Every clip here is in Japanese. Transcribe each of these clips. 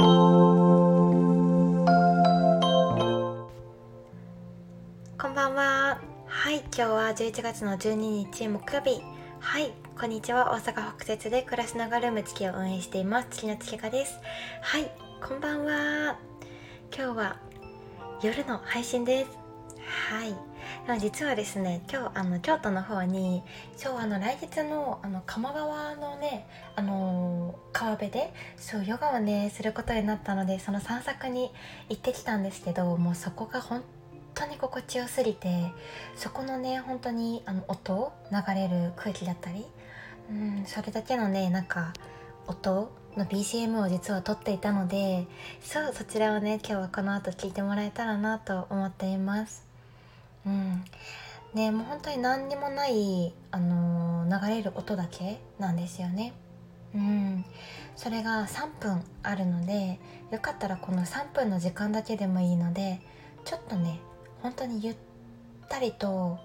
こんばんは。はい今日は11月の12日木曜日。はいこんにちは。大阪北節で暮らしながらム月を運営しています。月の月香です。はいこんばんは。今日は夜の配信です。はい。実はですね今日あの京都の方にそうあの来月のあの鴨川のねあの川辺でそうヨガをねすることになったのでその散策に行ってきたんですけどもうそこが本当に心地よすぎてそこのね本当にあの音流れる空気だったりうんそれだけのねなんか音の BGM を実は撮っていたのでそうそちらをね今日はこの後聞いてもらえたらなと思っています。うん。ねもう本当に何にもない、あのー流れる音だけなんですよね。うん。それが3分あるのでよかったらこの3分の時間だけでもいいのでちょっとね本当にゆったりと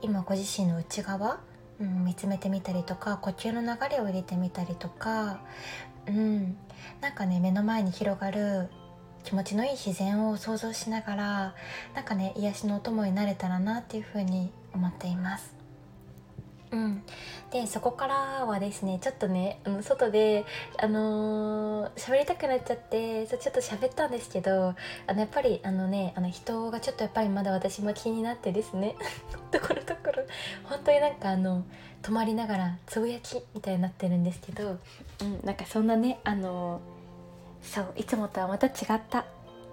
今ご自身の内側、うん、見つめてみたりとか呼吸の流れを入れてみたりとか、うん、なんかね目の前に広がる気持ちのいい自然を想像しながらなんかね癒しのお供になれたらなっていうふうに思っています。うん、でそこからはですねちょっとねあの外であのー喋りたくなっちゃってそうちょっと喋ったんですけどあのやっぱりあのねあの人がちょっとやっぱりまだ私も気になってですね ところどころ本当になんかあの止まりながらつぶやきみたいになってるんですけど、うん、なんかそんなねあのそういつもとはまた違った。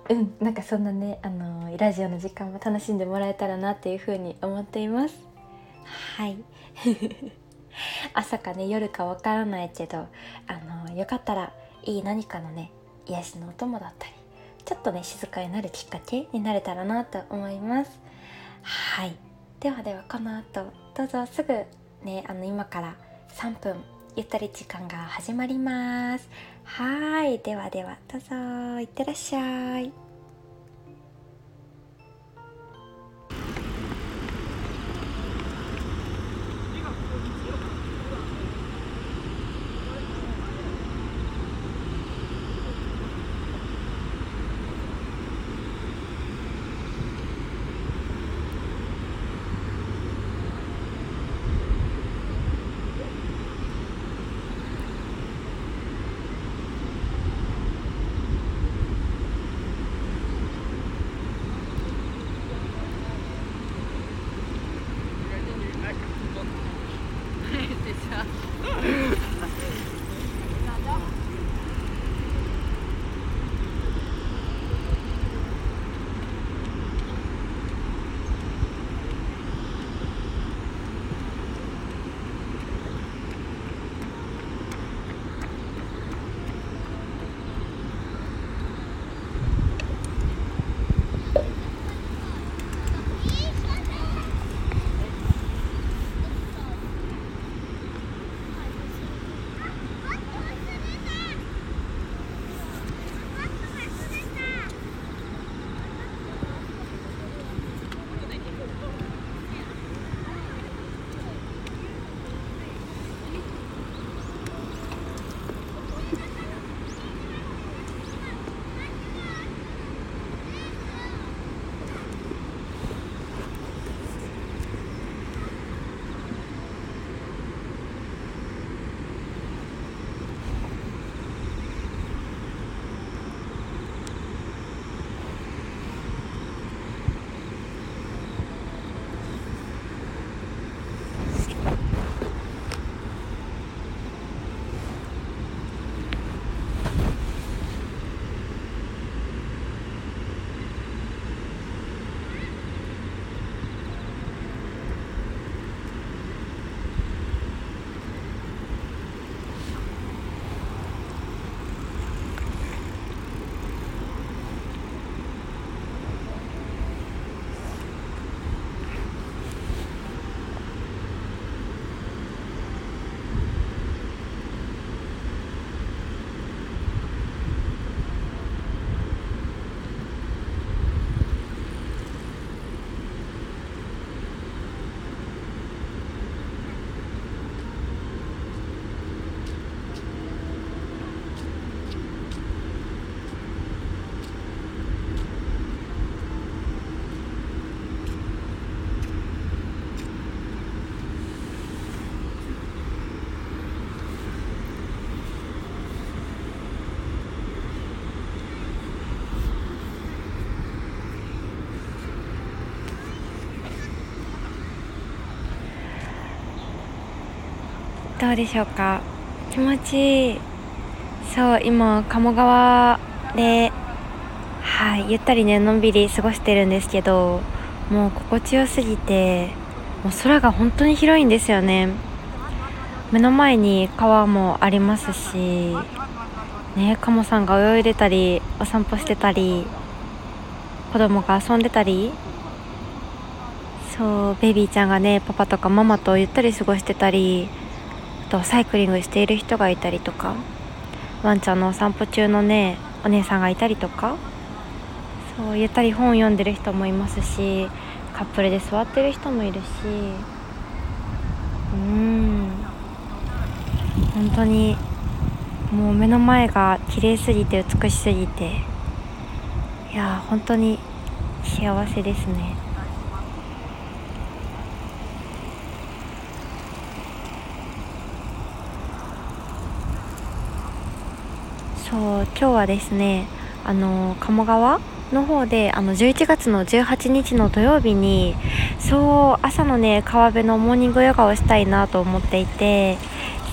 うんなんかそんなねあのラジオの時間も楽しんでもらえたらなっていうふうに思っています。はい。朝かね夜かわからないけどあのよかったらいい何かのね癒しのお供だったりちょっとね静かになるきっかけになれたらなと思います。はい。ではではこの後どうぞすぐねあの今から3分ゆったり時間が始まります。はい。ではではどうぞ。いってらっしゃい。どうでしょうか？気持ちいい。そう今鴨川ではいゆったりねのんびり過ごしてるんですけどもう心地よすぎてもう空が本当に広いんですよね。目の前に川もありますしねカモさんが泳いでたりお散歩してたり子供が遊んでたりそうベビーちゃんがねパパとかママとゆったり過ごしてたりとサイクリングしている人がいたりとかワンちゃんのお散歩中のねお姉さんがいたりとかそうゆったり本を読んでる人もいますしカップルで座ってる人もいるしうん。本当にもう目の前が綺麗すぎて美しすぎていや本当に幸せですね。そう今日はですねあの鴨川の方であの11月の18日の土曜日にそう朝のね川辺のモーニングヨガをしたいなと思っていて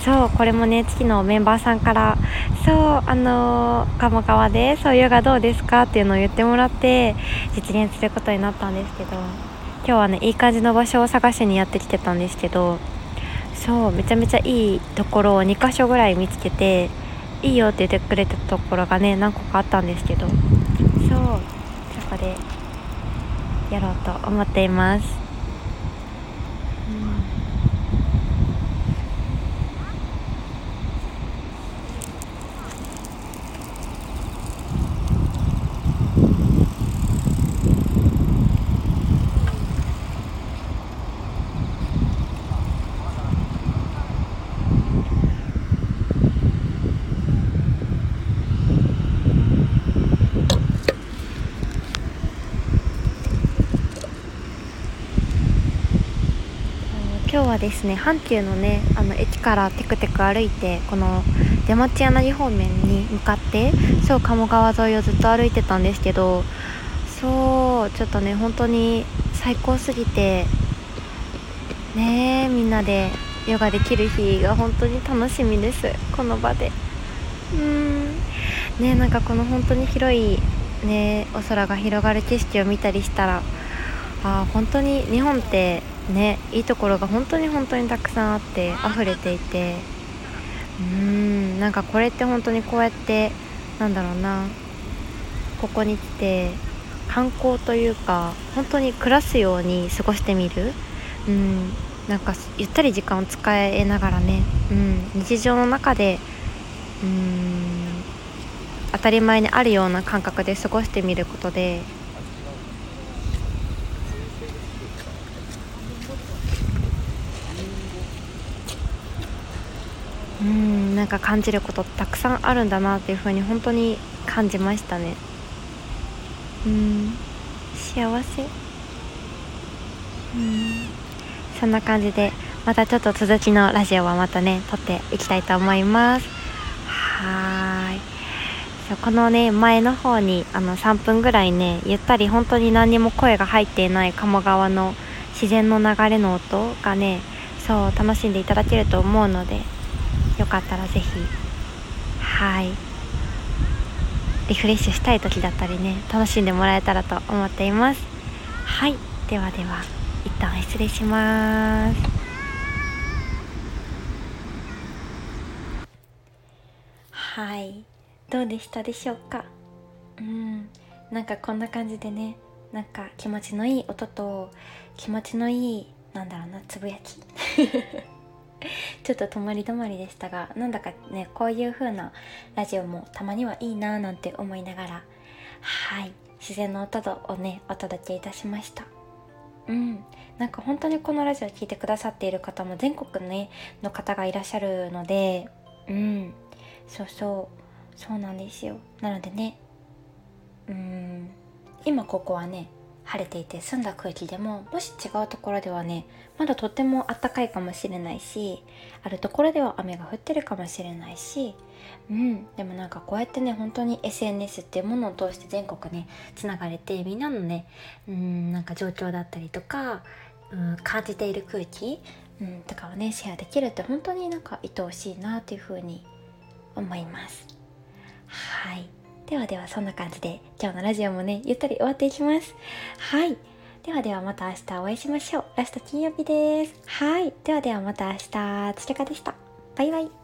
そうこれもね月のメンバーさんからそうあの、鴨川でそうヨガどうですかっていうのを言ってもらって実現することになったんですけど今日はねいい感じの場所を探しにやってきてたんですけどそうめちゃめちゃいいところを2箇所ぐらい見つけていいよって言ってくれたところがね何個かあったんですけど。そう。そこでやろうと思っています今日はですね阪急のねあの駅からテクテク歩いてこの出町柳方面に向かってそう鴨川沿いをずっと歩いてたんですけどそうちょっとね本当に最高すぎてねみんなでヨガできる日が本当に楽しみですこの場で。うん。ねなんかこの本当に広いねお空が広がる景色を見たりしたらあ本当に日本ってねいいところが本当に本当にたくさんあって溢れていて。うーんなんかこれって本当にこうやってなんだろうなここに来て観光というか本当に暮らすように過ごしてみる。うんなんかゆったり時間を使えながらね、うん、日常の中でうん当たり前にあるような感覚で過ごしてみることでうんなんか感じることたくさんあるんだなっていう風に本当に感じましたね。うん幸せ。うんそんな感じでまたちょっと続きのラジオはまたね撮っていきたいと思います。はい。このね前の方にあの3分ぐらいねゆったり本当に何にも声が入っていない鴨川の自然の流れの音がねそう楽しんでいただけると思うのでよかったら是非はい。リフレッシュしたい時だったりね楽しんでもらえたらと思っています。はい。ではでは一旦失礼します。はい。どうでしたでしょうか？うん。なんかこんな感じでねなんか気持ちのいい音と気持ちのいいなんだろうなつぶやき。ちょっと止まり止まりでしたがなんだかねこういう風なラジオもたまにはいいなーなんて思いながらはい自然の音をねお届けいたしました。うん。なんか本当にこのラジオ聴いてくださっている方も全国ねの方がいらっしゃるのでうん。そうそう。そうなんですよ。なのでねうん。今ここはね晴れていて澄んだ空気でももし違うところではねまだとっても暖かいかもしれないしあるところでは雨が降ってるかもしれないしうんでもなんかこうやってね本当に SNS っていうものを通して全国ねつながれてみんなのねうんなんか状況だったりとか、うん、感じている空気、うん、とかをねシェアできるって本当になんか愛おしいなというふうに思います。はい。ではではそんな感じで今日のラジオもねゆったり終わっていきます。はい。ではではまた明日お会いしましょう。ラスト金曜日です。はい。ではではまた明日つちかでした。バイバイ。